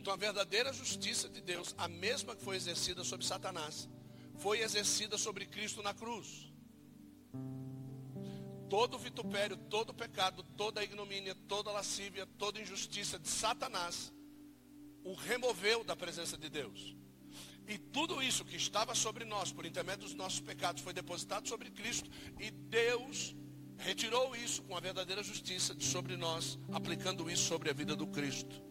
Então a verdadeira justiça de Deus, a mesma que foi exercida sobre Satanás, foi exercida sobre Cristo na cruz. Todo vitupério, todo pecado, toda ignomínia, toda lascívia, toda injustiça de Satanás o removeu da presença de Deus. E tudo isso que estava sobre nós, por intermédio dos nossos pecados, foi depositado sobre Cristo. E Deus retirou isso com a verdadeira justiça de sobre nós, aplicando isso sobre a vida do Cristo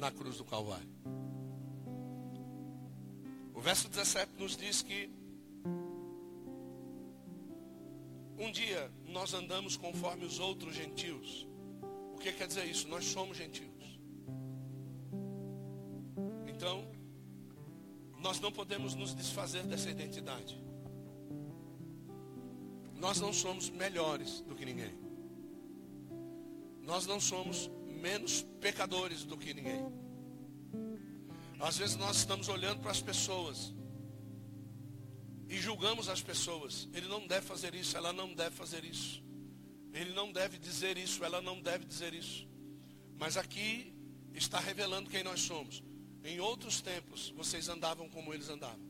na cruz do Calvário. O verso 17 nos diz que um dia nós andamos conforme os outros gentios. O que quer dizer isso? Nós somos gentios. Então, nós não podemos nos desfazer dessa identidade. Nós não somos melhores do que ninguém. Nós não somos menos pecadores do que ninguém. Às vezes nós estamos olhando para as pessoas e julgamos as pessoas. Ele não deve fazer isso, ela não deve fazer isso. Ele não deve dizer isso, ela não deve dizer isso. Mas aqui está revelando quem nós somos. Em outros tempos, vocês andavam como eles andavam.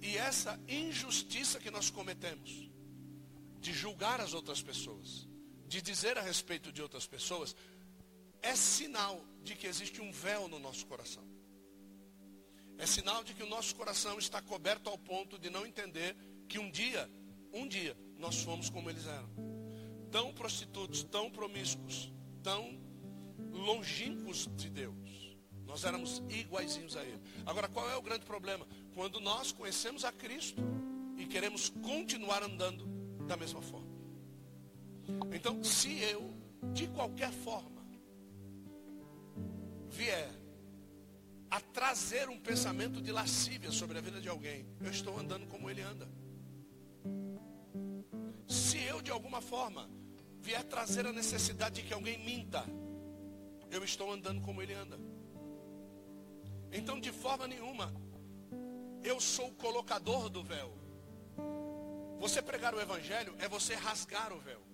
E essa injustiça que nós cometemos, de julgar as outras pessoas, de dizer a respeito de outras pessoas, é sinal de que existe um véu no nosso coração. É sinal de que o nosso coração está coberto ao ponto de não entender que um dia, um dia, nós fomos como eles eram. Tão prostitutos, tão promíscuos, tão longínquos de Deus. Nós éramos iguaizinhos a Ele. Agora, qual é o grande problema? Quando nós conhecemos a Cristo e queremos continuar andando da mesma forma. Então, se eu, de qualquer forma, vier a trazer um pensamento de lascívia sobre a vida de alguém, eu estou andando como ele anda. Se eu, de alguma forma, vier trazer a necessidade de que alguém minta, eu estou andando como ele anda. Então, de forma nenhuma, eu sou o colocador do véu. Você pregar o evangelho é você rasgar o véu.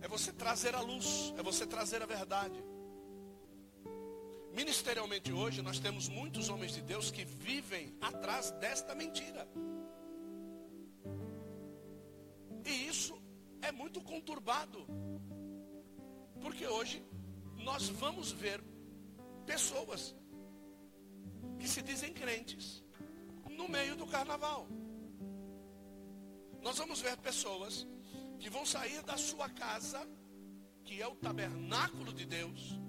É você trazer a luz, é você trazer a verdade. Ministerialmente hoje nós temos muitos homens de Deus que vivem atrás desta mentira. E isso é muito conturbado. Porque hoje nós vamos ver pessoas que se dizem crentes no meio do carnaval. Nós vamos ver pessoas que vão sair da sua casa, que é o tabernáculo de Deus,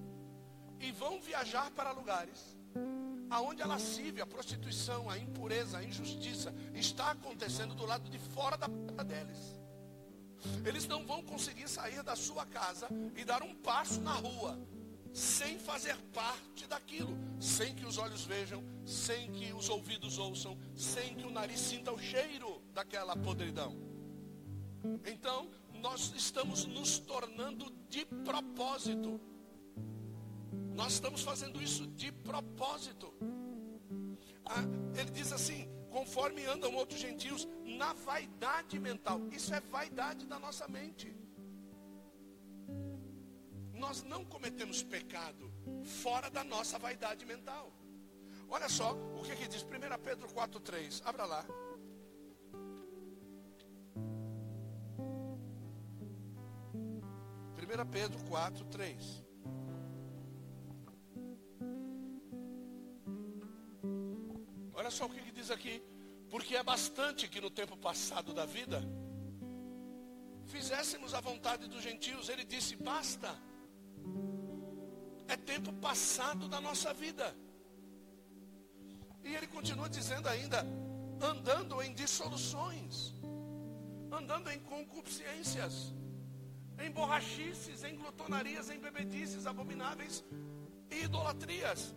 e vão viajar para lugares aonde a lascívia, a prostituição, a impureza, a injustiça está acontecendo do lado de fora da porta deles. Eles não vão conseguir sair da sua casa e dar um passo na rua sem fazer parte daquilo, sem que os olhos vejam, sem que os ouvidos ouçam, sem que o nariz sinta o cheiro daquela podridão. Então, nós estamos nos tornando de propósito. Nós estamos fazendo isso de propósito. Ah, ele diz assim: conforme andam outros gentios, na vaidade mental. Isso é vaidade da nossa mente. Nós não cometemos pecado fora da nossa vaidade mental. Olha só o que, que diz 1 Pedro 4,3. Abra lá. Primeira Pedro 4, 3. Olha só o que, que diz aqui. Porque é bastante que no tempo passado da vida fizéssemos a vontade dos gentios. Ele disse: basta. É tempo passado da nossa vida. E ele continua dizendo ainda: andando em dissoluções, andando em concupiscências, em borrachices, em glutonarias, em bebedices abomináveis e idolatrias.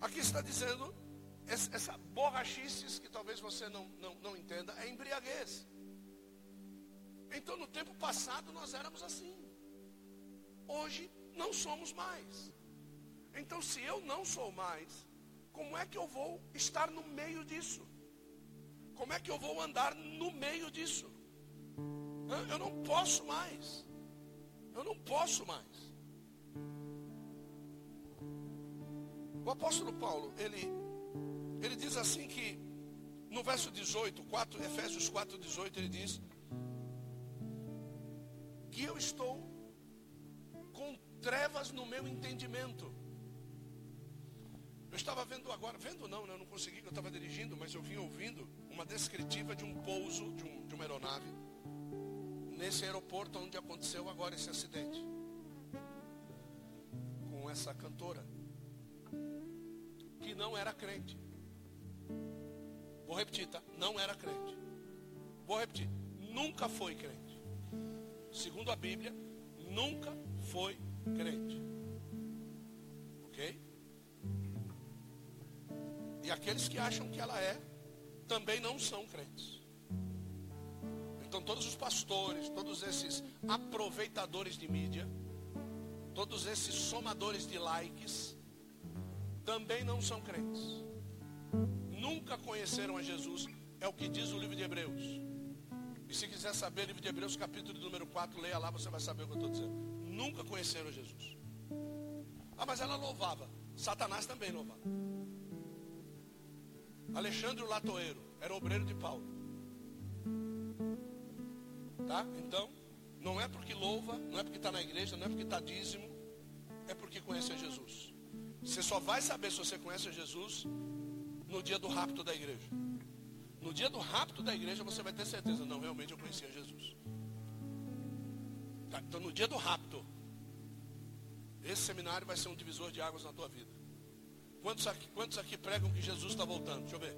Aqui está dizendo essa borrachices, que talvez você não, não, não entenda, é embriaguez. Então, no tempo passado, nós éramos assim. Hoje, não somos mais. Então, se eu não sou mais, como é que eu vou estar no meio disso? Como é que eu vou andar no meio disso? Eu não posso mais. Eu não posso mais. O apóstolo Paulo, ele, ele diz assim que, no verso 18, 4, Efésios 4, 18, ele diz que eu estou com trevas no meu entendimento. Eu estava vendo agora, vendo não, né? eu não consegui, eu estava dirigindo, mas eu vim ouvindo uma descritiva de um pouso de, um, de uma aeronave nesse aeroporto onde aconteceu agora esse acidente com essa cantora que não era crente. Vou repetir, tá? Não era crente. Vou repetir, nunca foi crente. Segundo a Bíblia, nunca foi crente. Ok? E aqueles que acham que ela é, também não são crentes. Então todos os pastores, todos esses aproveitadores de mídia, todos esses somadores de likes, também não são crentes. Nunca conheceram a Jesus, é o que diz o livro de Hebreus. E se quiser saber, livro de Hebreus, capítulo número 4, leia lá, você vai saber o que eu estou dizendo. Nunca conheceram Jesus. Ah, mas ela louvava. Satanás também louvava. Alexandre Latoeiro era obreiro de Paulo. Tá? Então, não é porque louva, não é porque está na igreja, não é porque está dízimo, é porque conhece a Jesus. Você só vai saber se você conhece a Jesus no dia do rapto da igreja. No dia do rapto da igreja você vai ter certeza, não, realmente eu conhecia Jesus. Tá? Então no dia do rapto, esse seminário vai ser um divisor de águas na tua vida. Quantos aqui, quantos aqui pregam que Jesus está voltando? Deixa eu ver.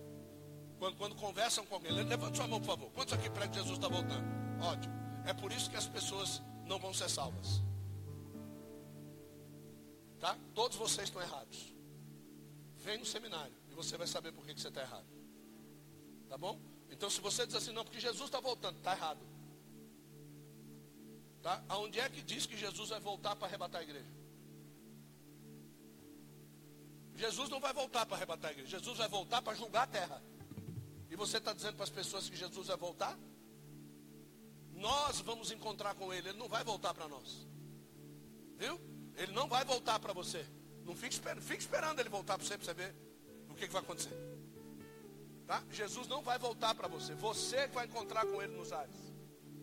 Quando, quando conversam com alguém, levante sua mão, por favor. Quantos aqui pregam que Jesus está voltando? Ótimo. É por isso que as pessoas não vão ser salvas. Tá? Todos vocês estão errados. Vem no seminário e você vai saber por que, que você está errado. Tá bom? Então se você diz assim, não, porque Jesus está voltando, está errado. Tá? Aonde é que diz que Jesus vai voltar para arrebatar a igreja? Jesus não vai voltar para arrebatar a igreja. Jesus vai voltar para julgar a terra. E você está dizendo para as pessoas que Jesus vai voltar? Nós vamos encontrar com Ele. Ele não vai voltar para nós. Viu? Ele não vai voltar para você. Não fique esperando, fique esperando ele voltar para você para você ver o que, que vai acontecer. Tá? Jesus não vai voltar para você. Você vai encontrar com ele nos ares.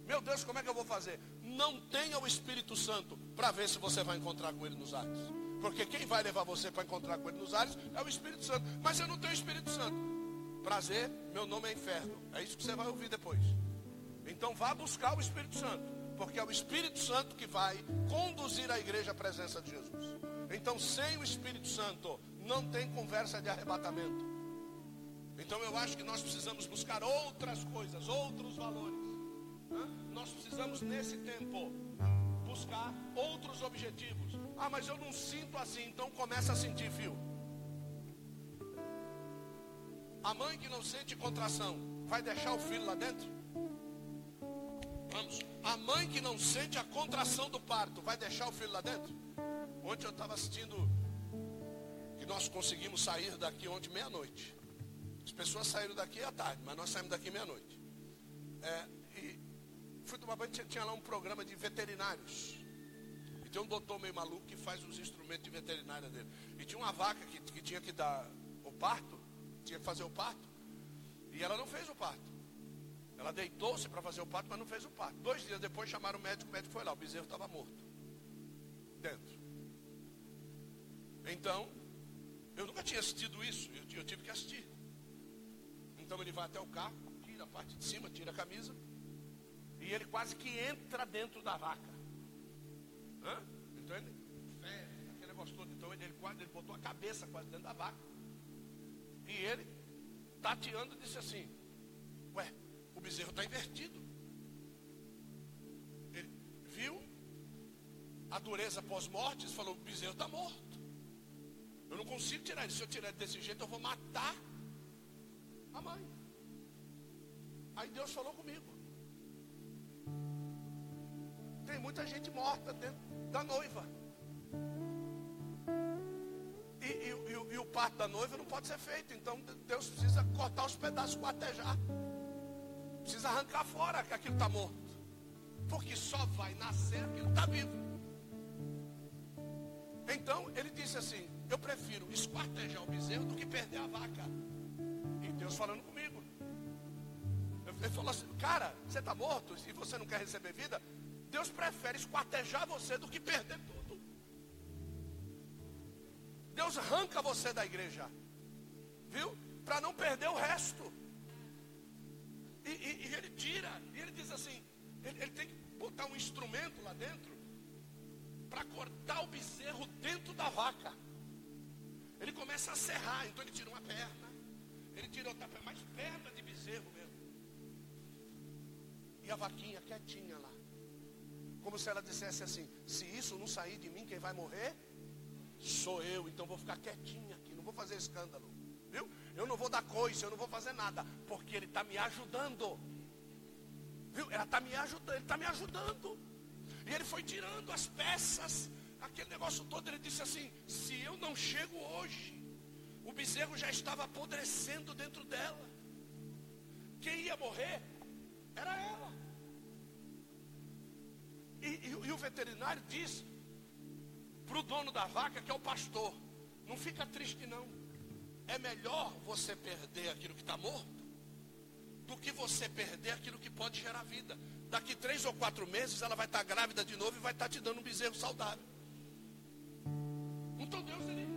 Meu Deus, como é que eu vou fazer? Não tenha o Espírito Santo para ver se você vai encontrar com ele nos ares. Porque quem vai levar você para encontrar com ele nos ares é o Espírito Santo. Mas eu não tenho Espírito Santo. Prazer, meu nome é inferno. É isso que você vai ouvir depois. Então vá buscar o Espírito Santo. Porque é o Espírito Santo que vai conduzir a igreja à presença de Jesus. Então, sem o Espírito Santo, não tem conversa de arrebatamento. Então, eu acho que nós precisamos buscar outras coisas, outros valores. Nós precisamos, nesse tempo, buscar outros objetivos. Ah, mas eu não sinto assim, então começa a sentir, fio. A mãe que não sente contração, vai deixar o filho lá dentro? Vamos. A mãe que não sente a contração do parto, vai deixar o filho lá dentro? Ontem eu estava assistindo que nós conseguimos sair daqui ontem meia-noite. As pessoas saíram daqui à tarde, mas nós saímos daqui meia-noite. É, e fui tomar banho, tinha, tinha lá um programa de veterinários. E tem um doutor meio maluco que faz os instrumentos de veterinária dele. E tinha uma vaca que, que tinha que dar o parto, tinha que fazer o parto. E ela não fez o parto. Ela deitou-se para fazer o parto, mas não fez o parto. Dois dias depois chamaram o médico, o médico foi lá, o bezerro estava morto. Dentro. Então, eu nunca tinha assistido isso, eu, eu tive que assistir. Então ele vai até o carro, tira a parte de cima, tira a camisa, e ele quase que entra dentro da vaca. Hã? Então ele, fé, aquele negócio todo. Então ele, ele, quase, ele botou a cabeça quase dentro da vaca. E ele, tateando, disse assim: Ué, o bezerro está invertido. Ele viu a dureza pós-morte e falou: o bezerro está morto. Eu não consigo tirar ele. Se eu tirar ele desse jeito, eu vou matar a mãe. Aí Deus falou comigo. Tem muita gente morta dentro da noiva. E, e, e, e, o parto da noiva não pode ser feito. Então Deus precisa cortar os pedaços, quartejar. Precisa arrancar fora que aquilo está morto. Porque só vai nascer aquilo que está vivo. Então ele disse assim: eu prefiro esquartejar o bezerro do que perder a vaca. E Deus falando comigo. Ele falou assim, cara, você está morto e você não quer receber vida? Deus prefere esquartejar você do que perder tudo. Deus arranca você da igreja. Viu? Para não perder o resto. E, e, e, ele tira, e ele diz assim, ele, ele tem que botar um instrumento lá dentro para cortar o bezerro dentro da vaca. Ele começa a serrar, então ele tira uma perna, ele tira outra perna, mais perna de bezerro mesmo. E a vaquinha quietinha lá. Como se ela dissesse assim: se isso não sair de mim, quem vai morrer sou eu, então vou ficar quietinha aqui, não vou fazer escândalo. Viu? Eu não vou dar coisa, eu não vou fazer nada, porque ele está me ajudando. Viu? Ela está me ajudando, ele está me ajudando. E ele foi tirando as peças, aquele negócio todo. Ele disse assim: se eu não chego hoje, o bezerro já estava apodrecendo dentro dela. Quem ia morrer era ela. E, e, e o veterinário disse para o dono da vaca, que é o pastor: não fica triste, não. É melhor você perder aquilo que está morto do que você perder aquilo que pode gerar vida. Daqui três ou quatro meses ela vai estar grávida de novo e vai estar te dando um bezerro saudável. Então Deus, ele,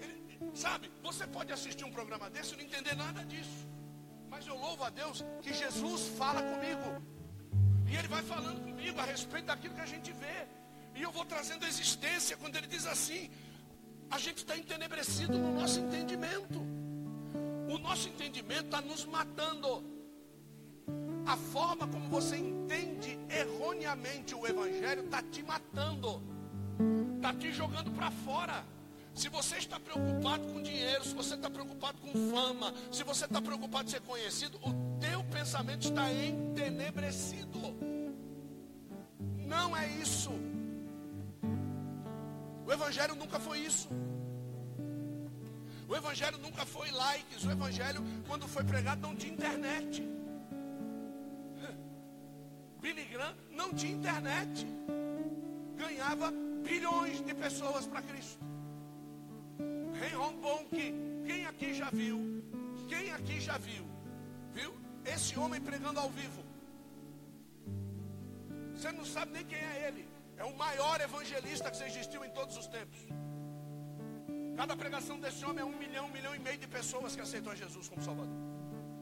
ele, sabe, você pode assistir um programa desse e não entender nada disso. Mas eu louvo a Deus que Jesus fala comigo. E Ele vai falando comigo a respeito daquilo que a gente vê. E eu vou trazendo a existência quando Ele diz assim: a gente está entenebrecido no nosso entendimento. O nosso entendimento está nos matando. A forma como você entende erroneamente o Evangelho está te matando, está te jogando para fora. Se você está preocupado com dinheiro, se você está preocupado com fama, se você está preocupado em ser conhecido, o teu pensamento está entenebrecido. Não é isso. O Evangelho nunca foi isso. O Evangelho nunca foi likes. O Evangelho, quando foi pregado, não tinha internet. Billy Graham não tinha internet. Ganhava bilhões de pessoas para Cristo. Reinhold Bonk, quem aqui já viu? Quem aqui já viu? Viu? Esse homem pregando ao vivo. Você não sabe nem quem é ele. É o maior evangelista que existiu em todos os tempos. Cada pregação desse homem é um milhão, um milhão e meio de pessoas que aceitam Jesus como Salvador.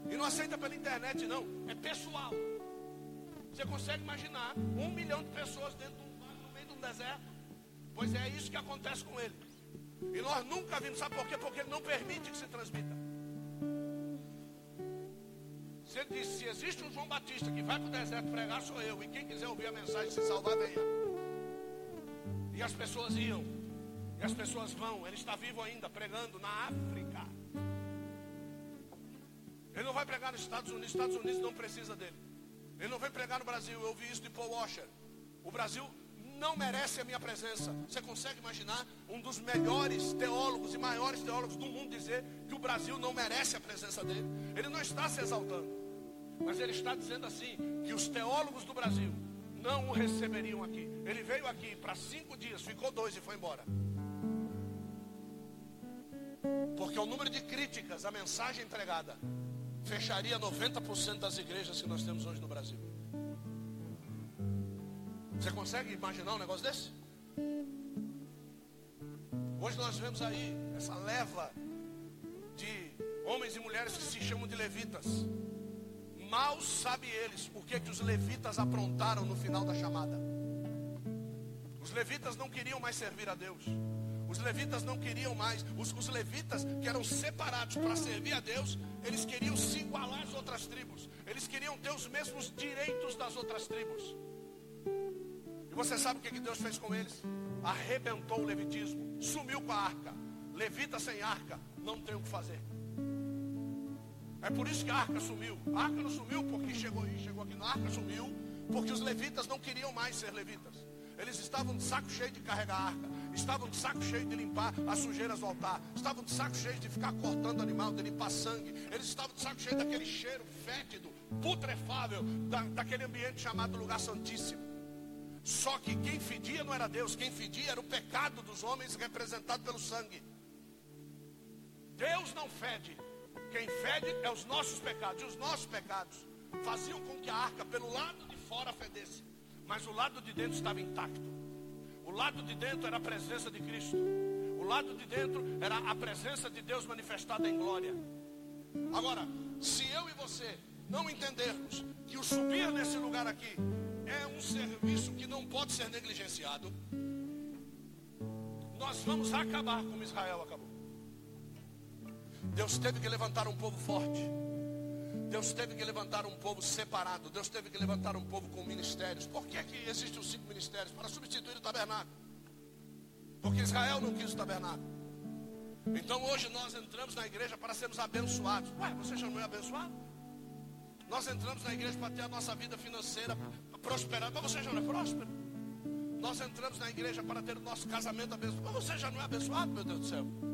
E não aceita pela internet, não. É pessoal. Você consegue imaginar um milhão de pessoas dentro de um no meio de um deserto? Pois é isso que acontece com ele. E nós nunca vimos, sabe por quê? Porque ele não permite que se transmita. Se ele disse, se existe um João Batista que vai para o deserto pregar, sou eu. E quem quiser ouvir a mensagem se salvar, venha. E as pessoas iam. E as pessoas vão. Ele está vivo ainda, pregando na África. Ele não vai pregar nos Estados Unidos. Os Estados Unidos não precisa dele. Ele não vem pregar no Brasil. Eu ouvi isso de Paul Washer. O Brasil não merece a minha presença. Você consegue imaginar um dos melhores teólogos e maiores teólogos do mundo dizer que o Brasil não merece a presença dele? Ele não está se exaltando, mas ele está dizendo assim: que os teólogos do Brasil não o receberiam aqui. Ele veio aqui para cinco dias, ficou dois e foi embora. Porque o número de críticas à mensagem pregada fecharia 90% das igrejas que nós temos hoje no Brasil. Você consegue imaginar um negócio desse? Hoje nós vemos aí essa leva de homens e mulheres que se chamam de levitas. Mal sabe eles o que, os levitas aprontaram no final da chamada. Os levitas não queriam mais servir a Deus. Os levitas não queriam mais. Os, os levitas que eram separados para servir a Deus, eles queriam se igualar às outras tribos. Eles queriam ter os mesmos direitos das outras tribos. E você sabe o que, que Deus fez com eles? Arrebentou o levitismo, sumiu com a arca. Levita sem arca, não tem o que fazer. É por isso que a arca sumiu. A arca não sumiu porque chegou aí, chegou aqui. A arca sumiu porque os levitas não queriam mais ser levitas. Eles estavam de saco cheio de carregar a arca. Estavam de saco cheio de limpar as sujeiras do altar. Estavam de saco cheio de ficar cortando animal, de limpar sangue. Eles estavam de saco cheio daquele cheiro fétido, putrefável, da, daquele ambiente chamado lugar santíssimo. Só que quem fedia não era Deus, quem fedia era o pecado dos homens representado pelo sangue. Deus não fede. Quem fede é os nossos pecados. E os nossos pecados faziam com que a arca pelo lado de fora fedesse. Mas o lado de dentro estava intacto. O lado de dentro era a presença de Cristo. O lado de dentro era a presença de Deus manifestada em glória. Agora, se eu e você não entendermos que o subir nesse lugar aqui é um serviço que não pode ser negligenciado, nós vamos acabar como Israel acabou. Deus teve que levantar um povo forte. Deus teve que levantar um povo separado. Deus teve que levantar um povo com ministérios. Por que, que existem os cinco ministérios? Para substituir o tabernáculo. Porque Israel não quis o tabernáculo. Então hoje nós entramos na igreja para sermos abençoados. Ué, você já não é abençoado? Nós entramos na igreja para ter a nossa vida financeira prosperada. Mas você já não é próspero? Nós entramos na igreja para ter o nosso casamento abençoado. Mas você já não é abençoado, meu Deus do céu?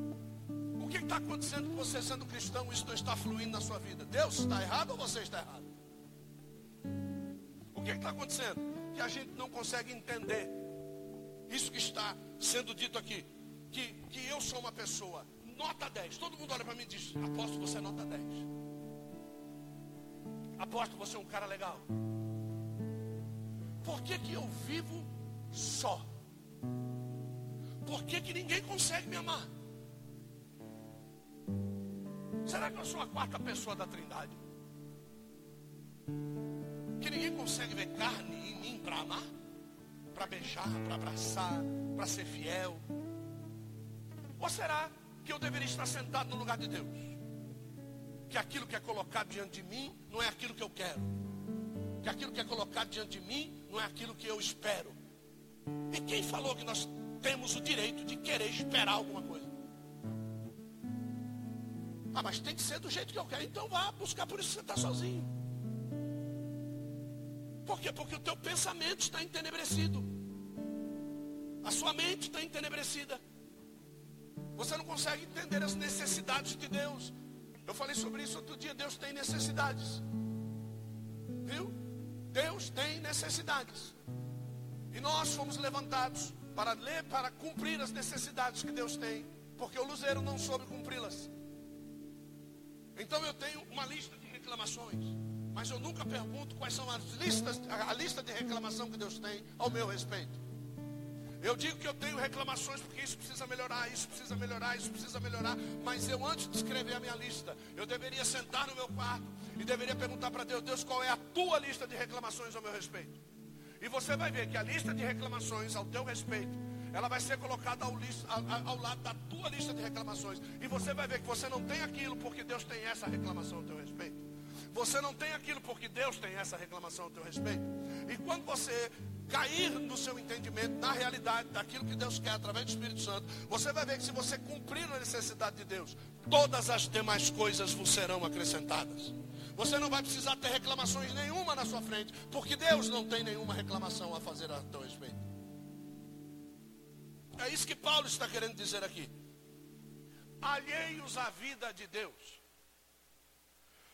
Que está acontecendo com você sendo cristão? Isso não está fluindo na sua vida. Deus está errado ou você está errado? O que está acontecendo? Que a gente não consegue entender isso que está sendo dito aqui. Que, que eu sou uma pessoa nota 10. Todo mundo olha para mim e diz: Aposto você é nota 10. Aposto você é um cara legal. Por que, que eu vivo só? Por que, que ninguém consegue me amar? Será que eu sou a quarta pessoa da trindade? Que ninguém consegue ver carne em mim para amar? Para beijar, para abraçar, para ser fiel? Ou será que eu deveria estar sentado no lugar de Deus? Que aquilo que é colocado diante de mim não é aquilo que eu quero. Que aquilo que é colocado diante de mim não é aquilo que eu espero. E quem falou que nós temos o direito de querer esperar alguma coisa? Ah, mas tem que ser do jeito que eu quero. Então vá buscar, por isso você está sozinho. Por quê? Porque o teu pensamento está entenebrecido. A sua mente está entenebrecida. Você não consegue entender as necessidades de Deus. Eu falei sobre isso outro dia. Deus tem necessidades. Viu? Deus tem necessidades. E nós fomos levantados para ler, para cumprir as necessidades que Deus tem. Porque o luzeiro não soube cumpri-las. Então eu tenho uma lista de reclamações. Mas eu nunca pergunto quais são as listas, a lista de reclamação que Deus tem ao meu respeito. Eu digo que eu tenho reclamações porque isso precisa melhorar, isso precisa melhorar, isso precisa melhorar. Mas eu, antes de escrever a minha lista, eu deveria sentar no meu quarto e deveria perguntar para Deus: Deus, qual é a tua lista de reclamações ao meu respeito? E você vai ver que a lista de reclamações ao teu respeito ela vai ser colocada ao, ao, ao, lado da tua lista de reclamações. E você vai ver que você não tem aquilo porque Deus tem essa reclamação ao teu respeito. Você não tem aquilo porque Deus tem essa reclamação ao teu respeito. E quando você cair no seu entendimento, na realidade daquilo que Deus quer através do Espírito Santo, você vai ver que se você cumprir a necessidade de Deus, todas as demais coisas vos serão acrescentadas. Você não vai precisar ter reclamações nenhuma na sua frente, porque Deus não tem nenhuma reclamação a fazer a teu respeito. É isso que Paulo está querendo dizer aqui. Alheios à vida de Deus.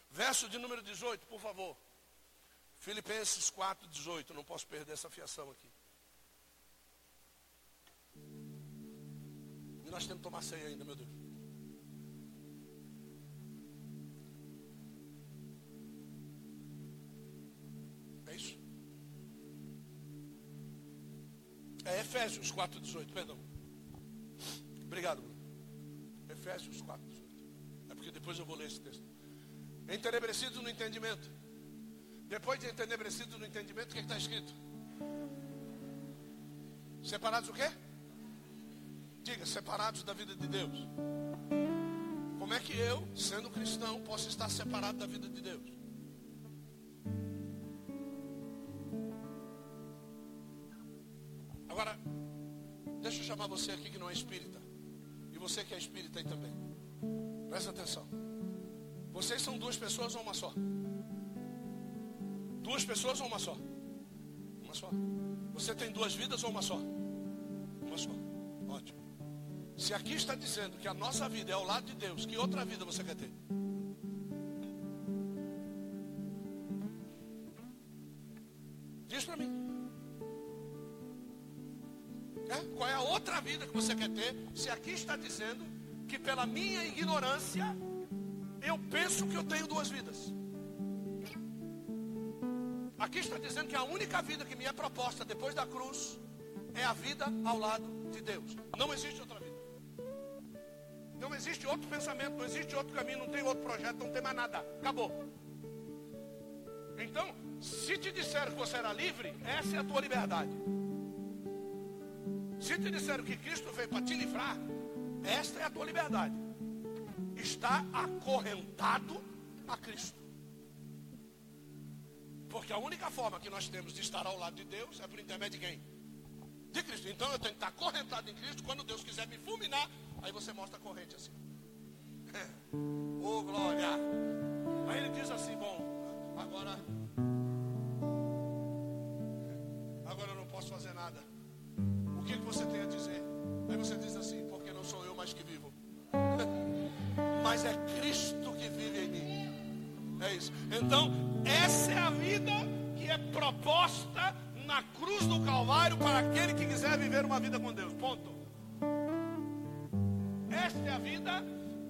Verso de número 18, por favor. Filipenses 4, 18. Não posso perder essa fiação aqui. E nós temos que tomar ceia ainda, meu Deus. É Efésios 4,18, perdão. Obrigado, Bruno. Efésios 4,18. É porque depois eu vou ler esse texto. Entenebrecidos no entendimento. Depois de entenebrecidos no entendimento, o que é está escrito? Separados o quê? Diga, separados da vida de Deus. Como é que eu, sendo cristão, posso estar separado da vida de Deus? Chamar você aqui que não é espírita. E você que é espírita aí também. Presta atenção. Vocês são duas pessoas ou uma só? Duas pessoas ou uma só? Uma só. Você tem duas vidas ou uma só? Uma só. Ótimo. Se aqui está dizendo que a nossa vida é ao lado de Deus, que outra vida você quer ter? Você quer ter? Se aqui está dizendo que pela minha ignorância eu penso que eu tenho duas vidas. Aqui está dizendo que a única vida que me é proposta depois da cruz é a vida ao lado de Deus. Não existe outra vida. Não existe outro pensamento, não existe outro caminho, não tem outro projeto, não tem mais nada. Acabou. Então, se te disseram que você era livre, essa é a tua liberdade. Se te disseram que Cristo veio para te livrar, esta é a tua liberdade. Está acorrentado a Cristo. Porque a única forma que nós temos de estar ao lado de Deus é por intermédio de quem? De Cristo. Então eu tenho que estar acorrentado em Cristo. Quando Deus quiser me fulminar, aí você mostra a corrente assim. oh glória! Aí ele diz assim: Bom. Agora O que, você tem a dizer? Aí você diz assim: Porque não sou eu mais que vivo. Mas é Cristo que vive em mim. É isso. Então, essa é a vida que é proposta na cruz do Calvário para aquele que quiser viver uma vida com Deus. Ponto. Esta é a vida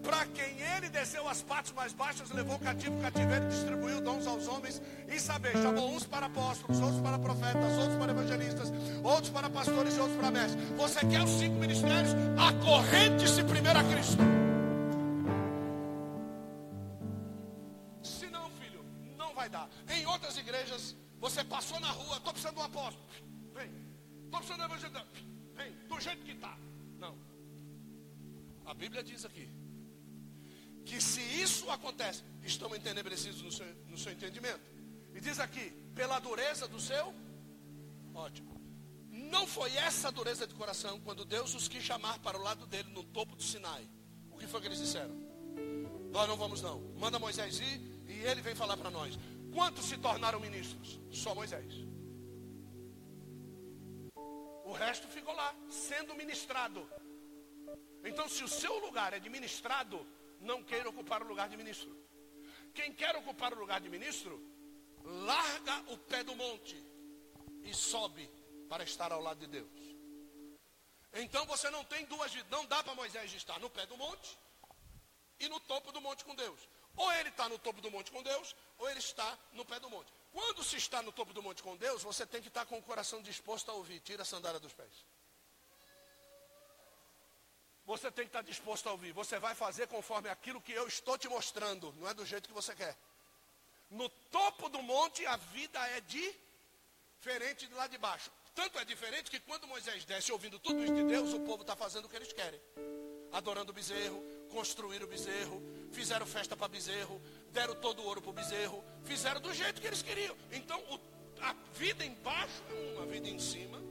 para quem ele desceu as partes mais baixas, levou cativo cativeiro, distribuiu dons aos homens e saber, chamou uns para apóstolos, outros para profetas, outros para evangelistas, outros para pastores e outros para mestres. Você quer os cinco ministérios? Acorrente-se primeiro a Cristo. Se não, filho, não vai dar. Em outras igrejas, você passou na rua, estou precisando de um apóstolo. Vem. Estou precisando de um evangelista. Vem, do jeito que está. Não. A Bíblia diz aqui que se isso acontece, estão entenebrecidos no seu, no seu entendimento. E diz aqui, pela dureza do seu, ótimo. Não foi essa dureza de coração quando Deus os quis chamar para o lado dele no topo do Sinai. O que foi que eles disseram? Nós não vamos não. Manda Moisés ir e ele vem falar para nós. Quantos se tornaram ministros? Só Moisés. O resto ficou lá, sendo ministrado. Então, se o seu lugar é de ministrado, não queira ocupar o lugar de ministro. Quem quer ocupar o lugar de ministro, larga o pé do monte e sobe para estar ao lado de Deus. Então você não tem duas vidas. Não dá para Moisés estar no pé do monte e no topo do monte com Deus. Ou ele está no topo do monte com Deus, ou ele está no pé do monte. Quando se está no topo do monte com Deus, você tem que estar com o coração disposto a ouvir. Tira a sandália dos pés. Você tem que estar disposto a ouvir. Você vai fazer conforme aquilo que eu estou te mostrando, não é do jeito que você quer. No topo do monte a vida é diferente de lá de baixo. Tanto é diferente que quando Moisés desce ouvindo tudo isso de Deus, o povo está fazendo o que eles querem. Adorando o bezerro, construíram o bezerro, fizeram festa para bezerro, deram todo o ouro para o bezerro, fizeram do jeito que eles queriam. Então o, a vida embaixo é uma, a vida em cima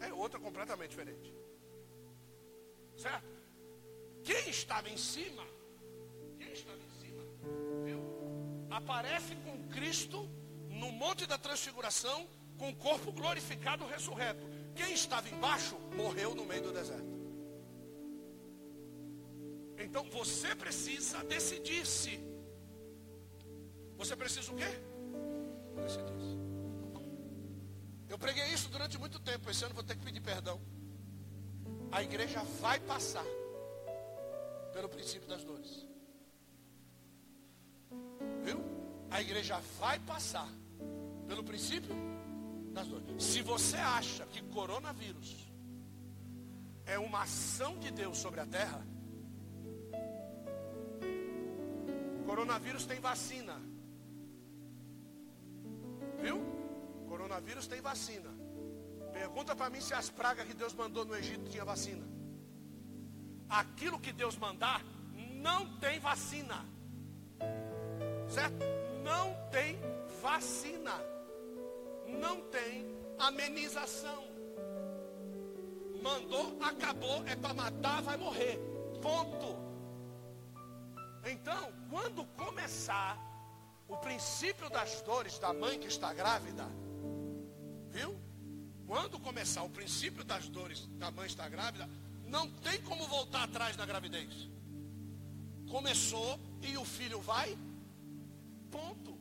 é outra completamente diferente. Certo? Quem estava em cima, quem estava em cima, viu? Aparece com Cristo no Monte da Transfiguração, com o corpo glorificado ressurreto. Quem estava embaixo morreu no meio do deserto. Então você precisa decidir-se. Você precisa o quê? Decidir-se. Eu preguei isso durante muito tempo. Esse ano vou ter que pedir perdão a igreja vai passar pelo princípio das dores. Viu? A igreja vai passar pelo princípio das dores. Se você acha que coronavírus é uma ação de Deus sobre a terra, coronavírus tem vacina. Viu? Coronavírus tem vacina. Pergunta para mim se as pragas que Deus mandou no Egito tinha vacina. Aquilo que Deus mandar não tem vacina. Certo? Não tem vacina. Não tem amenização. Mandou, acabou, é para matar, vai morrer. Ponto. Então, quando começar o princípio das dores da mãe que está grávida, viu? Quando começar o princípio das dores da mãe estar grávida, não tem como voltar atrás na gravidez. Começou e o filho vai, ponto.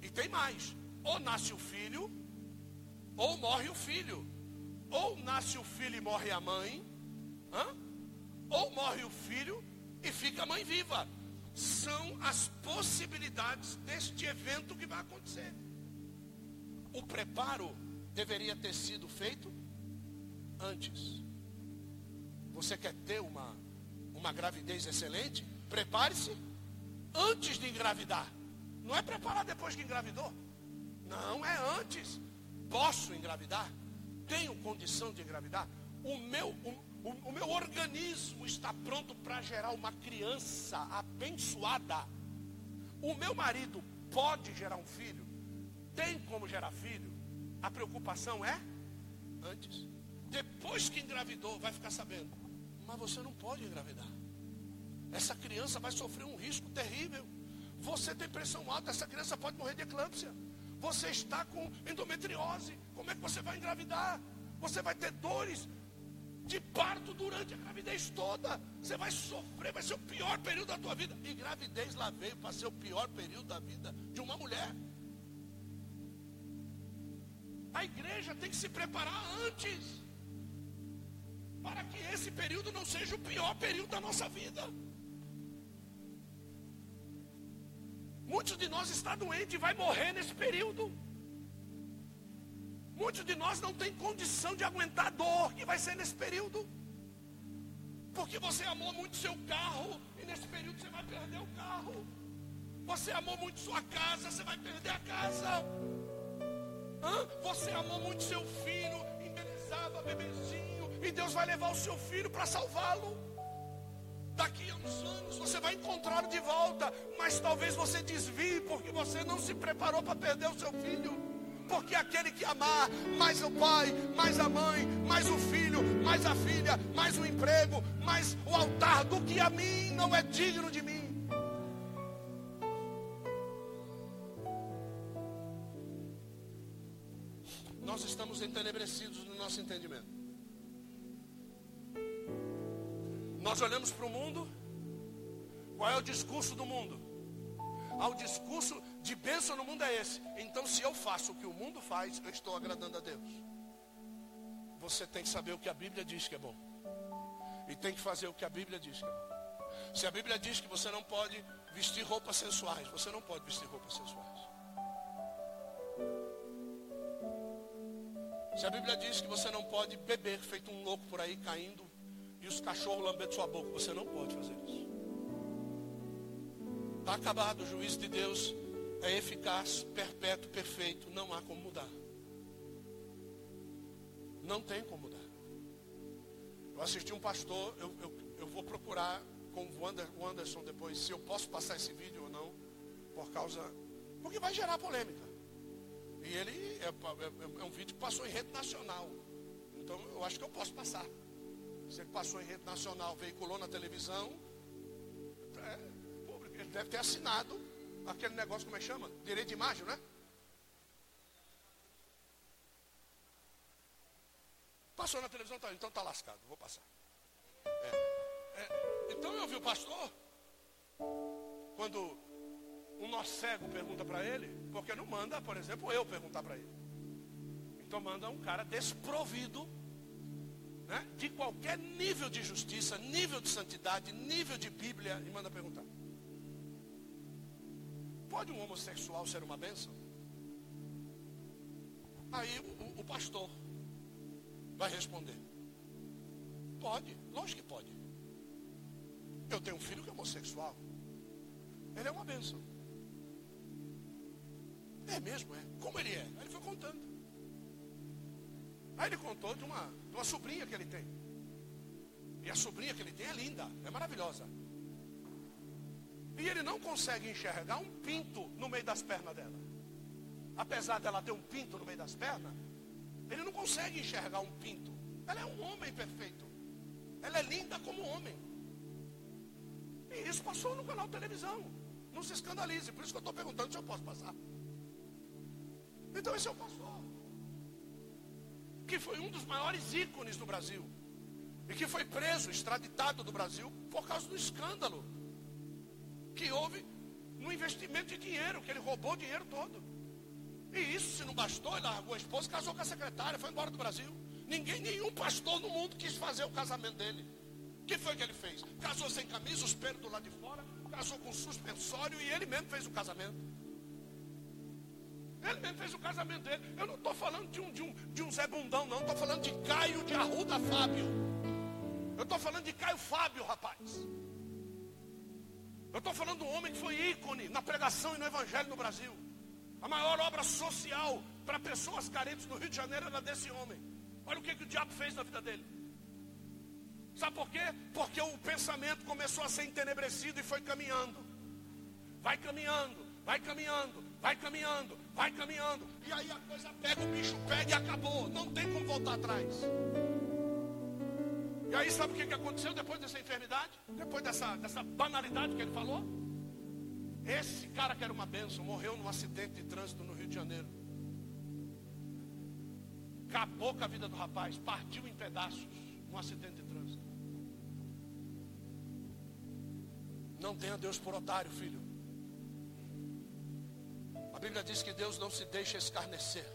E tem mais: ou nasce o filho, ou morre o filho. Ou nasce o filho e morre a mãe, hã? ou morre o filho e fica a mãe viva. São as possibilidades deste evento que vai acontecer. O preparo deveria ter sido feito antes. Você quer ter uma, uma gravidez excelente? Prepare-se antes de engravidar. Não é preparar depois que engravidou. Não, é antes. Posso engravidar? Tenho condição de engravidar? O meu, o, o, o meu organismo está pronto para gerar uma criança abençoada. O meu marido pode gerar um filho? Tem como gerar filho? A preocupação é antes. Depois que engravidou, vai ficar sabendo. Mas você não pode engravidar. Essa criança vai sofrer um risco terrível. Você tem pressão alta, essa criança pode morrer de eclâmpsia. Você está com endometriose. Como é que você vai engravidar? Você vai ter dores de parto durante a gravidez toda. Você vai sofrer, vai ser o pior período da tua vida. E gravidez lá veio para ser o pior período da vida de uma mulher. A igreja tem que se preparar antes. Para que esse período não seja o pior período da nossa vida. Muitos de nós está doente e vai morrer nesse período. Muitos de nós não têm condição de aguentar a dor que vai ser nesse período. Porque você amou muito seu carro e nesse período você vai perder o carro. Você amou muito sua casa, você vai perder a casa. Você amou muito seu filho, embelezava bebezinho, e Deus vai levar o seu filho para salvá-lo. Daqui a uns anos você vai encontrá-lo de volta, mas talvez você desvie porque você não se preparou para perder o seu filho. Porque aquele que amar mais o pai, mais a mãe, mais o filho, mais a filha, mais o emprego, mais o altar do que a mim não é digno de mim. Nós estamos entenebrecidos no nosso entendimento. Nós olhamos para o mundo, qual é o discurso do mundo? Ah, o discurso de bênção no mundo é esse. Então, se eu faço o que o mundo faz, eu estou agradando a Deus. Você tem que saber o que a Bíblia diz que é bom. E tem que fazer o que a Bíblia diz que é bom. Se a Bíblia diz que você não pode vestir roupas sensuais, você não pode vestir roupas sensuais. Se a Bíblia diz que você não pode beber feito um louco por aí caindo e os cachorros lambendo sua boca. Você não pode fazer isso. Está acabado. O juízo de Deus é eficaz, perpétuo, perfeito. Não há como mudar. Não tem como mudar. Eu assisti um pastor, eu, eu, eu vou procurar com o Anderson depois se eu posso passar esse vídeo ou não, por causa. Porque vai gerar polêmica. E ele é, é, é um vídeo que passou em rede nacional. Então eu acho que eu posso passar. Você passou em rede nacional, veiculou na televisão. É, público, ele deve ter assinado aquele negócio, como é que chama? Direito de imagem, né? Passou na televisão, tá, então tá lascado, vou passar. É, é, então eu ouvi o pastor, quando um nosso cego pergunta para ele, porque não manda, por exemplo, eu perguntar para ele. Então manda um cara desprovido né, de qualquer nível de justiça, nível de santidade, nível de Bíblia, e manda perguntar: Pode um homossexual ser uma bênção? Aí o, o pastor vai responder: Pode, lógico que pode. Eu tenho um filho que é homossexual. Ele é uma bênção. É mesmo, é. Como ele é? Aí ele foi contando. Aí ele contou de uma, de uma sobrinha que ele tem. E a sobrinha que ele tem é linda, é maravilhosa. E ele não consegue enxergar um pinto no meio das pernas dela. Apesar dela ter um pinto no meio das pernas, ele não consegue enxergar um pinto. Ela é um homem perfeito. Ela é linda como homem. E isso passou no canal de televisão. Não se escandalize. Por isso que eu estou perguntando se eu posso passar. Então esse é o pastor que foi um dos maiores ícones do Brasil. E que foi preso, extraditado do Brasil por causa do escândalo que houve no investimento de dinheiro, que ele roubou o dinheiro todo. E isso, se não bastou, ele largou a esposa, casou com a secretária, foi embora do Brasil. Ninguém, nenhum pastor no mundo quis fazer o casamento dele. que foi que ele fez? Casou sem camisa, os pelos do lado de fora, casou com suspensório e ele mesmo fez o casamento. Ele mesmo fez o casamento dele. Eu não estou falando de um, de, um, de um Zé Bundão, não. Estou falando de Caio de Arruda Fábio. Eu estou falando de Caio Fábio, rapaz. Eu estou falando de um homem que foi ícone na pregação e no evangelho no Brasil. A maior obra social para pessoas carentes no Rio de Janeiro era desse homem. Olha o que, que o diabo fez na vida dele. Sabe por quê? Porque o pensamento começou a ser entenebrecido e foi caminhando. Vai caminhando, vai caminhando, vai caminhando, vai caminhando. E aí a coisa pega, o bicho pega e acabou. Não tem como voltar atrás. E aí sabe o que, aconteceu depois dessa enfermidade? Depois dessa, dessa banalidade que ele falou? Esse cara que era uma benção morreu num acidente de trânsito no Rio de Janeiro. Acabou com a vida do rapaz, partiu em pedaços num acidente de trânsito. Não tenha Deus por otário, filho. A Bíblia diz que Deus não se deixa escarnecer.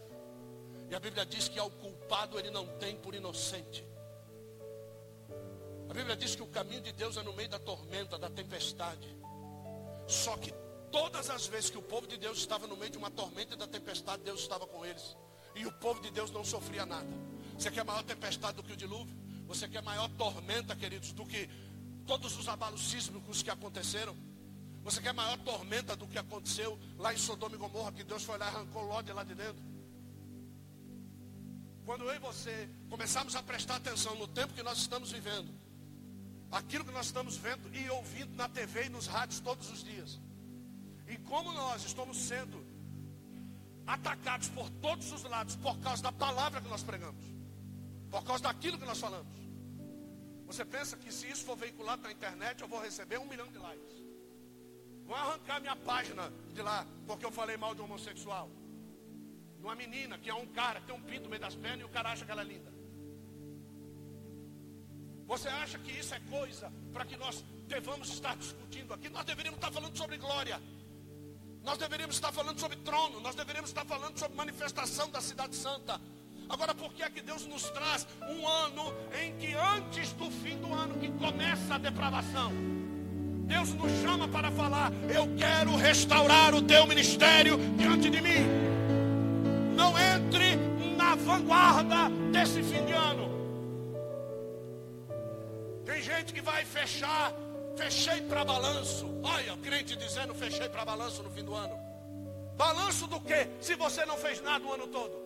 E a Bíblia diz que ao culpado ele não tem por inocente. A Bíblia diz que o caminho de Deus é no meio da tormenta, da tempestade. Só que todas as vezes que o povo de Deus estava no meio de uma tormenta e da tempestade, Deus estava com eles. E o povo de Deus não sofria nada. Você quer maior tempestade do que o dilúvio? Você quer maior tormenta, queridos, do que todos os abalos sísmicos que aconteceram? Você quer maior tormenta do que aconteceu lá em Sodoma e Gomorra, que Deus foi lá e arrancou Ló lá de dentro? Quando eu e você começarmos a prestar atenção no tempo que nós estamos vivendo, aquilo que nós estamos vendo e ouvindo na TV e nos rádios todos os dias, e como nós estamos sendo atacados por todos os lados por causa da palavra que nós pregamos, por causa daquilo que nós falamos. Você pensa que se isso for veiculado na internet, eu vou receber um milhão de likes. Vão arrancar minha página de lá, porque eu falei mal de homossexual. De uma menina que é um cara, tem um pinto no meio das pernas e o cara acha que ela é linda. Você acha que isso é coisa para que nós devamos estar discutindo aqui? Nós deveríamos estar falando sobre glória. Nós deveríamos estar falando sobre trono, nós deveríamos estar falando sobre manifestação da cidade santa. Agora, por que é que Deus nos traz um ano em que antes do fim do ano que começa a depravação? Deus nos chama para falar: Eu quero restaurar o teu ministério diante de mim. Não entre na vanguarda desse fim de ano. Tem gente que vai fechar Fechei para balanço. Olha, o crente dizendo fechei para balanço no fim do ano. Balanço do que? Se você não fez nada o ano todo.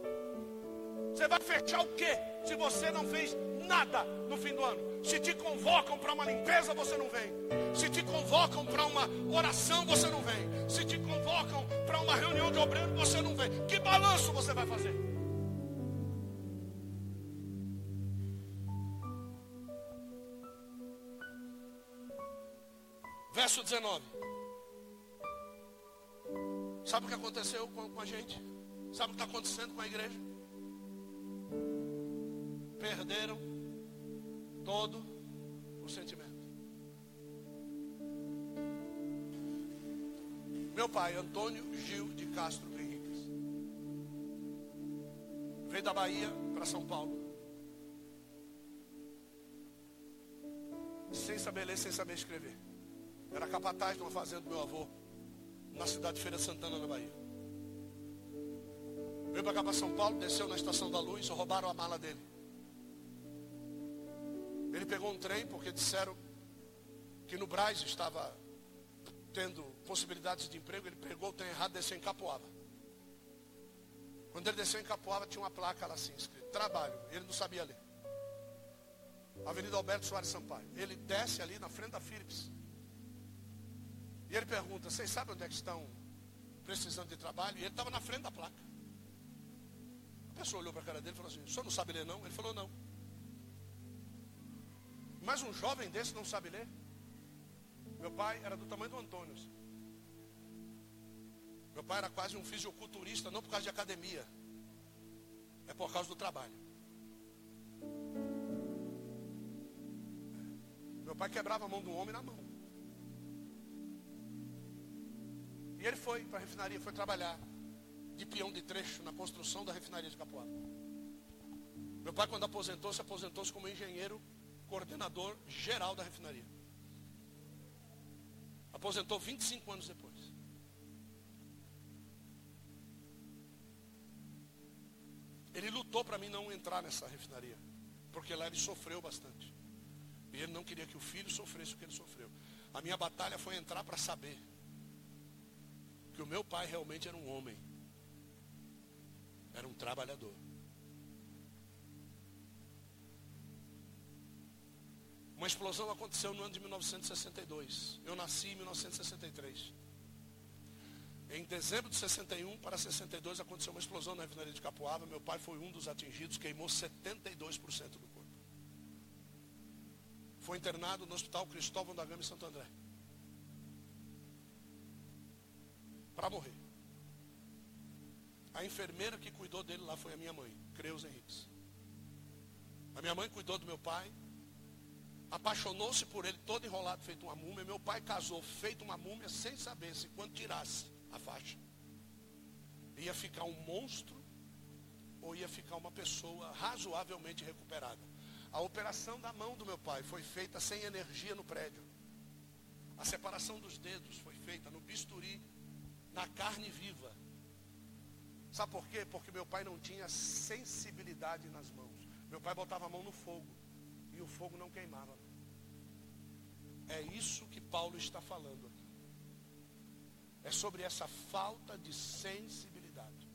Você vai fechar o que? Se você não fez nada no fim do ano. Se te convocam para uma limpeza, você não vem. Se te convocam para uma oração, você não vem. Se te convocam para uma reunião de obreiro, você não vem. Que balanço você vai fazer? Verso 19. Sabe o que aconteceu com a gente? Sabe o que está acontecendo com a igreja? Perderam todo o sentimento. Meu pai, Antônio Gil de Castro Henriques, veio da Bahia para São Paulo. Sem saber ler, sem saber escrever. Era capataz de uma fazenda do meu avô, na cidade de Feira Santana, na Bahia. Veio para cá para São Paulo, desceu na estação da luz, roubaram a mala dele. Ele pegou um trem porque disseram que no Braz estava tendo possibilidades de emprego. Ele pegou o trem errado, desceu em Capoava. Quando ele desceu em Capoava, tinha uma placa lá assim, escrito, trabalho. Ele não sabia ler. Avenida Alberto Soares Sampaio. Ele desce ali na frente da Philips. E ele pergunta, vocês sabem onde é que estão precisando de trabalho? E ele estava na frente da placa. A pessoa olhou para a cara dele e falou assim, o senhor não sabe ler não? Ele falou, não. Mas um jovem desse não sabe ler? Meu pai era do tamanho do Antônio. Meu pai era quase um fisiculturista, não por causa de academia. É por causa do trabalho. Meu pai quebrava a mão do homem na mão. E ele foi para a refinaria, foi trabalhar de peão de trecho na construção da refinaria de Capoava. Meu pai, quando aposentou, se aposentou-se como engenheiro coordenador geral da refinaria. Aposentou 25 anos depois. Ele lutou para mim não entrar nessa refinaria, porque lá ele sofreu bastante. E ele não queria que o filho sofresse o que ele sofreu. A minha batalha foi entrar para saber que o meu pai realmente era um homem, era um trabalhador. Uma explosão aconteceu no ano de 1962. Eu nasci em 1963. Em dezembro de 61 para 62 aconteceu uma explosão na refinaria de Capoava. Meu pai foi um dos atingidos, queimou 72% do corpo. Foi internado no Hospital Cristóvão da Gama em Santo André. Para morrer. A enfermeira que cuidou dele lá foi a minha mãe, Creus Henriques. A minha mãe cuidou do meu pai, apaixonou-se por ele todo enrolado, feito uma múmia. Meu pai casou feito uma múmia sem saber se quando tirasse a faixa ia ficar um monstro ou ia ficar uma pessoa razoavelmente recuperada. A operação da mão do meu pai foi feita sem energia no prédio. A separação dos dedos foi feita no bisturi, na carne viva. Sabe por quê? Porque meu pai não tinha sensibilidade nas mãos. Meu pai botava a mão no fogo e o fogo não queimava. É isso que Paulo está falando aqui. É sobre essa falta de sensibilidade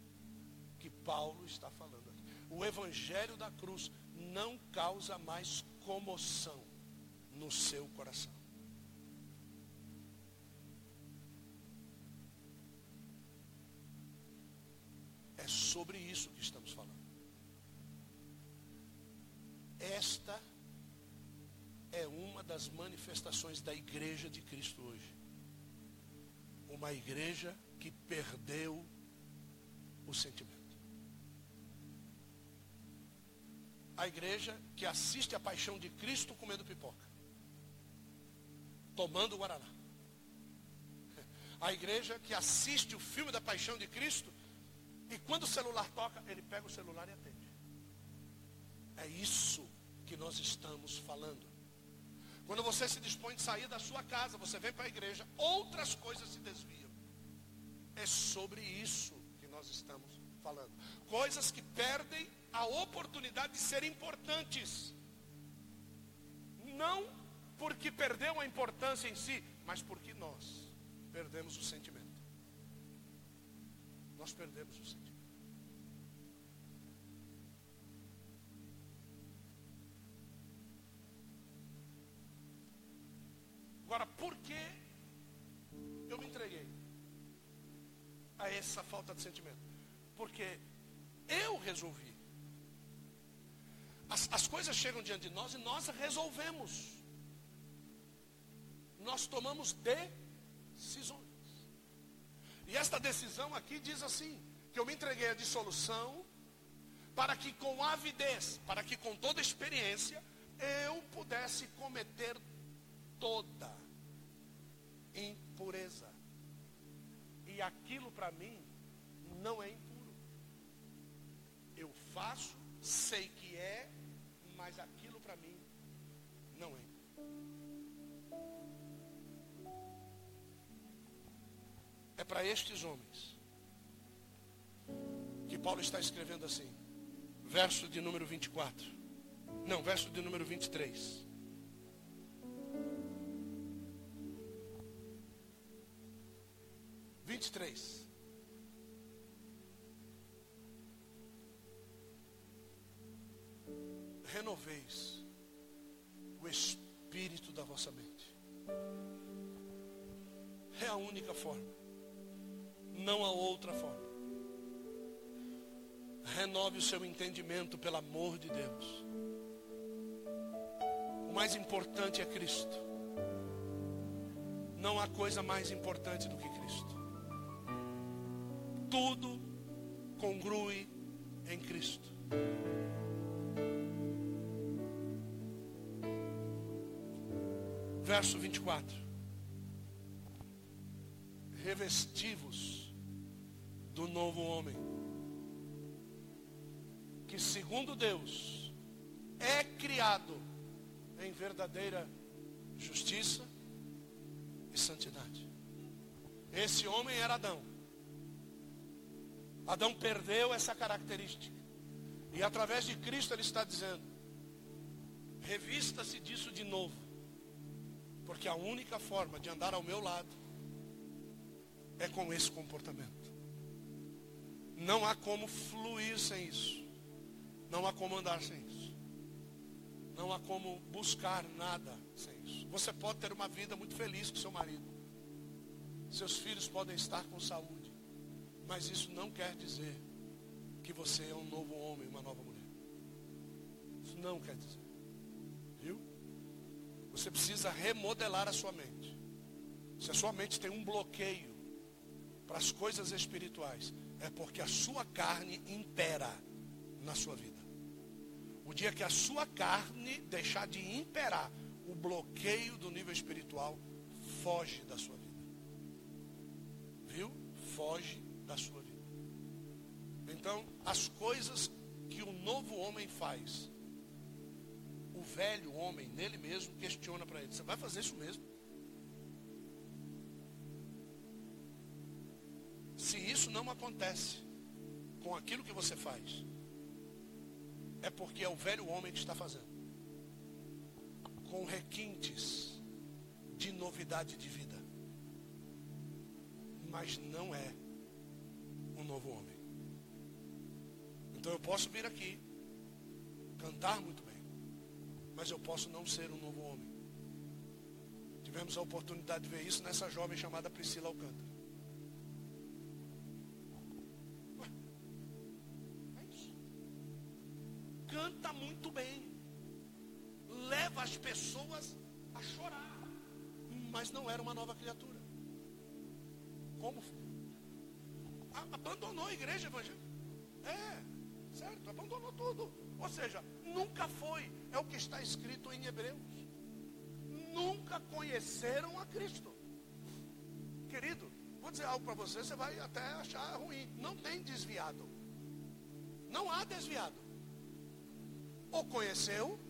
que Paulo está falando aqui. O evangelho da cruz não causa mais comoção no seu coração. É sobre isso que estamos falando. Esta das manifestações da igreja de Cristo hoje. Uma igreja que perdeu o sentimento. A igreja que assiste a paixão de Cristo comendo pipoca, tomando guaraná. A igreja que assiste o filme da paixão de Cristo e quando o celular toca, ele pega o celular e atende. É isso que nós estamos falando. Quando você se dispõe de sair da sua casa, você vem para a igreja, outras coisas se desviam. É sobre isso que nós estamos falando. Coisas que perdem a oportunidade de ser importantes. Não porque perdeu a importância em si, mas porque nós perdemos o sentimento. Nós perdemos o sentimento. Essa falta de sentimento? Porque eu resolvi. As, as coisas chegam diante de nós e nós resolvemos. Nós tomamos decisões. E esta decisão aqui diz assim: que eu me entreguei à dissolução, para que com avidez, para que com toda experiência, eu pudesse cometer toda impureza. Aquilo para mim não é impuro. Eu faço, sei que é, mas aquilo para mim não é. É para estes homens que Paulo está escrevendo assim, verso de número 24. Não, verso de número 23. Vinte e três. Renoveis o espírito da vossa mente. É a única forma. Não há outra forma. Renove o seu entendimento, pelo amor de Deus. O mais importante é Cristo. Não há coisa mais importante do que Cristo. Tudo congrui em Cristo. Verso 24. Revestivos do novo homem, que segundo Deus é criado em verdadeira justiça e santidade. Esse homem era Adão. Adão perdeu essa característica. E através de Cristo ele está dizendo: revista-se disso de novo. Porque a única forma de andar ao meu lado é com esse comportamento. Não há como fluir sem isso. Não há como andar sem isso. Não há como buscar nada sem isso. Você pode ter uma vida muito feliz com seu marido. Seus filhos podem estar com saúde. Mas isso não quer dizer que você é um novo homem, uma nova mulher. Isso não quer dizer. Viu? Você precisa remodelar a sua mente. Se a sua mente tem um bloqueio para as coisas espirituais, é porque a sua carne impera na sua vida. O dia que a sua carne deixar de imperar, o bloqueio do nível espiritual foge da sua vida. Viu? Foge da sua vida. Então, as coisas que o novo homem faz, o velho homem nele mesmo questiona para ele: Você vai fazer isso mesmo? Se isso não acontece com aquilo que você faz, é porque é o velho homem que está fazendo. Com requintes de novidade de vida. Mas não é um novo homem. Então eu posso vir aqui, cantar muito bem, mas eu posso não ser um novo homem. Tivemos a oportunidade de ver isso nessa jovem chamada Priscila Alcântara. É isso. Canta muito bem, leva as pessoas a chorar, mas não era uma nova criatura. Como? Abandonou a igreja evangélica. É certo? Abandonou tudo. Ou seja, nunca foi. É o que está escrito em Hebreus. Nunca conheceram a Cristo. Querido, vou dizer algo para você, você vai até achar ruim. Não tem desviado. Não há desviado. Ou conheceu,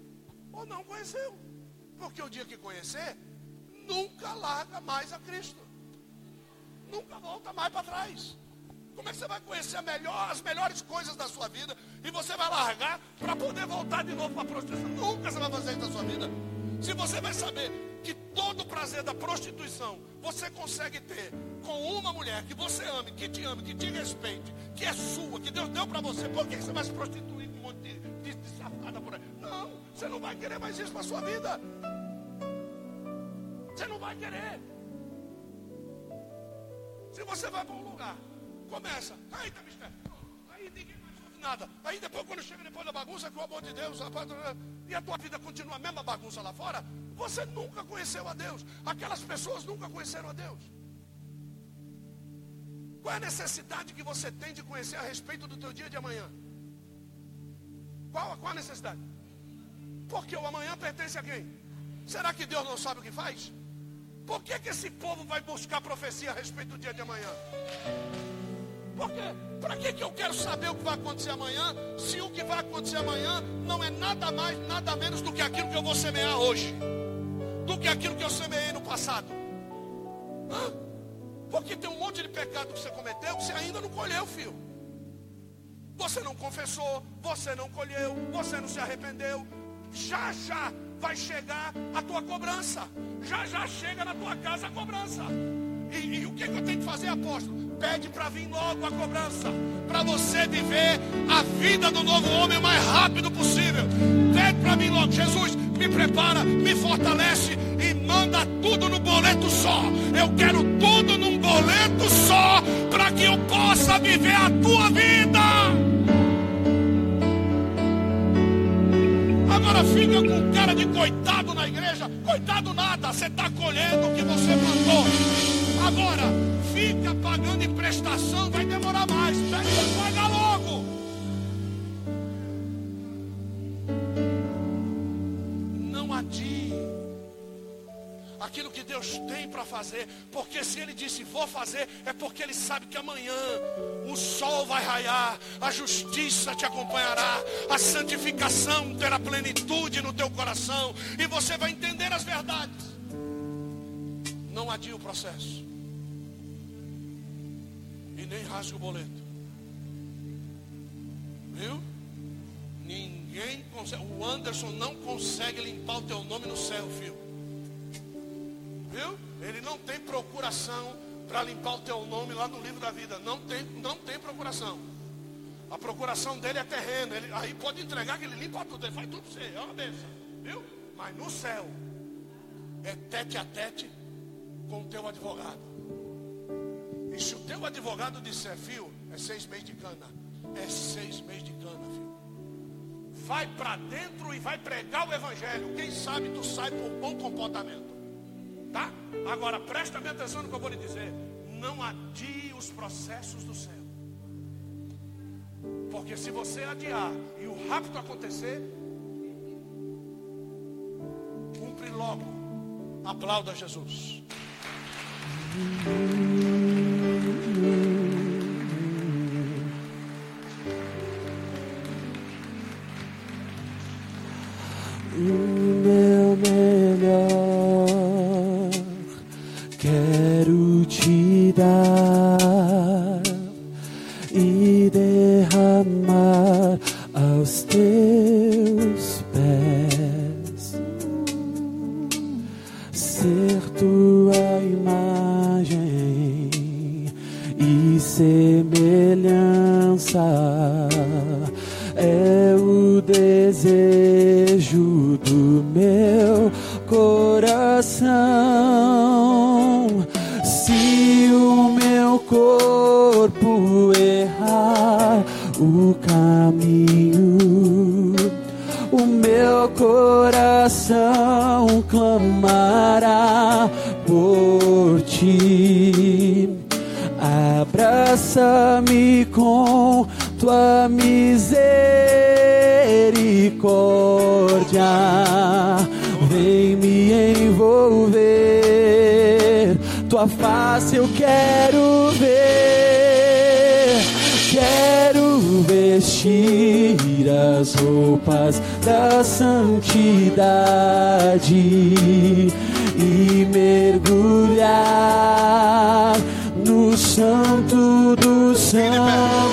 ou não conheceu. Porque o dia que conhecer, nunca larga mais a Cristo. Nunca volta mais para trás. Como é que você vai conhecer melhor, as melhores coisas da sua vida e você vai largar para poder voltar de novo para a prostituição? Nunca você vai fazer isso na sua vida. Se você vai saber que todo o prazer da prostituição você consegue ter com uma mulher que você ame, que te ame, que te respeite, que é sua, que Deus deu para você, por que você vai se prostituir com um monte de, de, de safada por aí? Não, você não vai querer mais isso para sua vida. Você não vai querer. Se você vai para um lugar começa. Aí tá. Aí ninguém mais ouve nada. Aí depois, quando chega depois da bagunça, com o amor de Deus, e a tua vida continua a mesma bagunça lá fora, você nunca conheceu a Deus. Aquelas pessoas nunca conheceram a Deus. Qual é a necessidade que você tem de conhecer a respeito do teu dia de amanhã? Qual, qual a necessidade? Porque o amanhã pertence a quem? Será que Deus não sabe o que faz? Por que, que esse povo vai buscar profecia a respeito do dia de amanhã? Por quê? Para que, que eu quero saber o que vai acontecer amanhã, se o que vai acontecer amanhã não é nada mais, nada menos do que aquilo que eu vou semear hoje, do que aquilo que eu semeei no passado? Hã? Porque tem um monte de pecado que você cometeu que você ainda não colheu, filho. Você não confessou, você não colheu, você não se arrependeu. Já já vai chegar a tua cobrança. Já já chega na tua casa a cobrança. E, e o que, que eu tenho que fazer, apóstolo? Pede para vir logo a cobrança. Para você viver a vida do novo homem o mais rápido possível. Pede para mim logo. Jesus, me prepara, me fortalece e manda tudo no boleto só. Eu quero tudo num boleto só. Para que eu possa viver a tua vida. Agora fica com cara de coitado na igreja. Coitado nada, você está colhendo o que você plantou. Agora, fica pagando em prestação, vai demorar mais. Pega paga logo. Não adie. aquilo que Deus tem para fazer, porque se Ele disse vou fazer, é porque Ele sabe que amanhã o sol vai raiar, a justiça te acompanhará, a santificação terá plenitude no teu coração, e você vai entender as verdades. Não adie o processo, e nem rasgue o boleto, viu? Ninguém consegue, o Anderson não consegue limpar o teu nome no céu, filho. Viu? Ele não tem procuração para limpar o teu nome lá no livro da vida. Não tem, não tem procuração. A procuração dele é terrena. Ele, aí pode entregar que ele limpa tudo. Ele faz tudo para você. É uma benção. Viu? Mas no céu é tete a tete com o teu advogado. E se o teu advogado disser, fio, é seis meses de cana. É seis meses de cana, filho. Vai para dentro e vai pregar o evangelho. Quem sabe tu sai por bom comportamento. Tá? Agora presta bem atenção no que eu vou lhe dizer. Não adie os processos do céu. Porque se você adiar e o rápido acontecer, cumpre logo. Aplauda Jesus. desejo do meu coração. Se o meu corpo errar o caminho, o meu coração clamará por ti. Abraça-me com tua miséria misericórdia, vem me envolver. Tua face eu quero ver, quero vestir as roupas da santidade e mergulhar no santo do santo.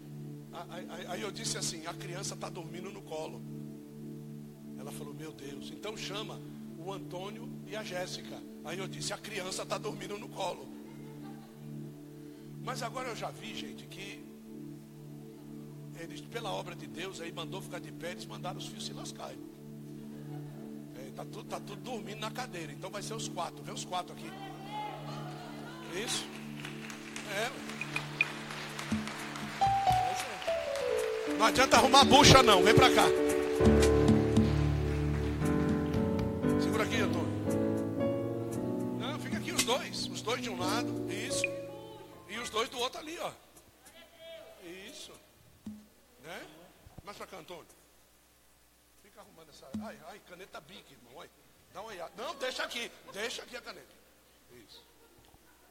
eu disse, a criança está dormindo no colo. Mas agora eu já vi, gente, que eles, pela obra de Deus, aí mandou ficar de pé, eles mandaram os filhos se lascarem. É, tá, tudo, tá tudo dormindo na cadeira. Então vai ser os quatro. Vê os quatro aqui. Isso. É. Não adianta arrumar bucha não. Vem pra cá. dois de um lado, isso. E os dois do outro ali, ó. Isso. Né? Mais para cá, Antônio. Fica arrumando essa. Ai, ai, caneta bique, irmão. Ai. Dá uma olhada. Não, deixa aqui. Deixa aqui a caneta. Isso.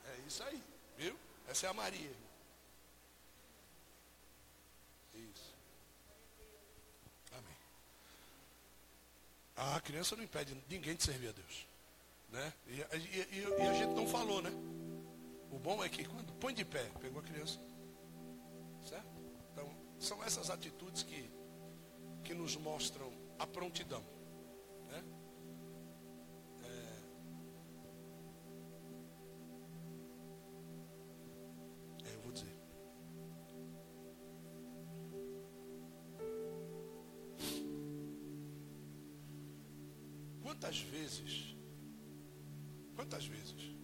É isso aí. Viu? Essa é a Maria. Isso. Amém. A criança não impede ninguém de servir a Deus. Né? E, e, e, a gente não falou, né? O bom é que quando põe de pé, pegou a criança. Certo? Então, são essas atitudes que, que nos mostram a prontidão. Quantas vezes? Quantas vezes?